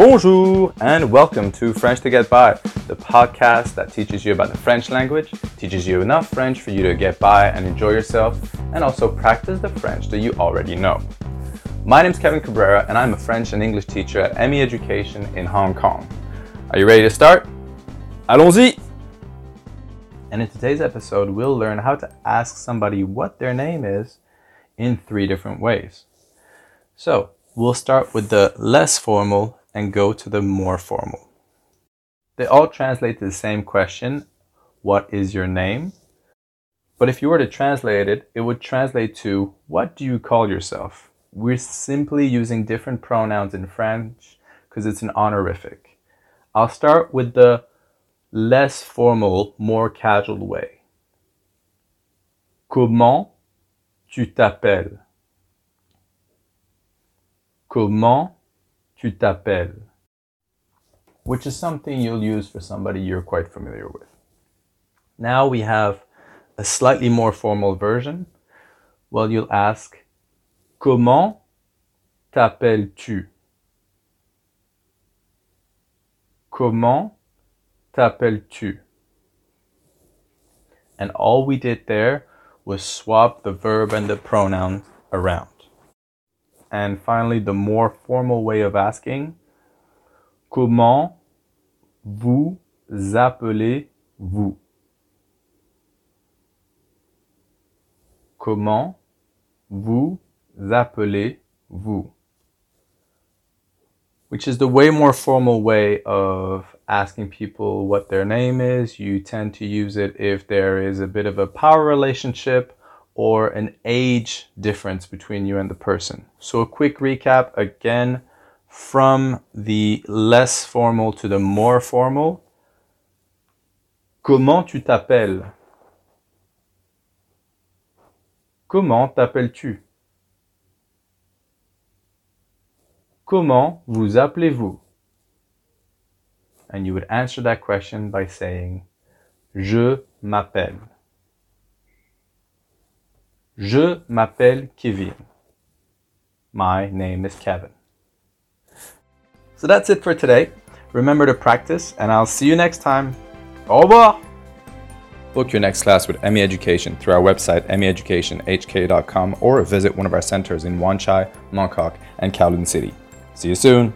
Bonjour and welcome to French to Get By, the podcast that teaches you about the French language, teaches you enough French for you to get by and enjoy yourself, and also practice the French that you already know. My name is Kevin Cabrera and I'm a French and English teacher at ME Education in Hong Kong. Are you ready to start? Allons-y! And in today's episode, we'll learn how to ask somebody what their name is in three different ways. So, we'll start with the less formal and go to the more formal. They all translate to the same question What is your name? But if you were to translate it, it would translate to What do you call yourself? We're simply using different pronouns in French because it's an honorific. I'll start with the less formal, more casual way. Comment tu t'appelles? Comment tu t'appelles? Which is something you'll use for somebody you're quite familiar with. Now we have a slightly more formal version. Well, you'll ask, Comment t'appelles-tu? Comment t'appelles-tu? And all we did there was swap the verb and the pronoun around. And finally, the more formal way of asking, comment vous appelez-vous? Comment vous appelez-vous? Which is the way more formal way of asking people what their name is. You tend to use it if there is a bit of a power relationship or an age difference between you and the person. So, a quick recap again from the less formal to the more formal. Comment tu t'appelles? Comment t'appelles-tu? Comment vous appelez-vous? And you would answer that question by saying Je m'appelle. Je m'appelle Kevin. My name is Kevin. So that's it for today. Remember to practice, and I'll see you next time. Au revoir! Book your next class with ME Education through our website, meeducationhk.com, or visit one of our centers in Wan Chai, Mongkok, and Kowloon City. See you soon!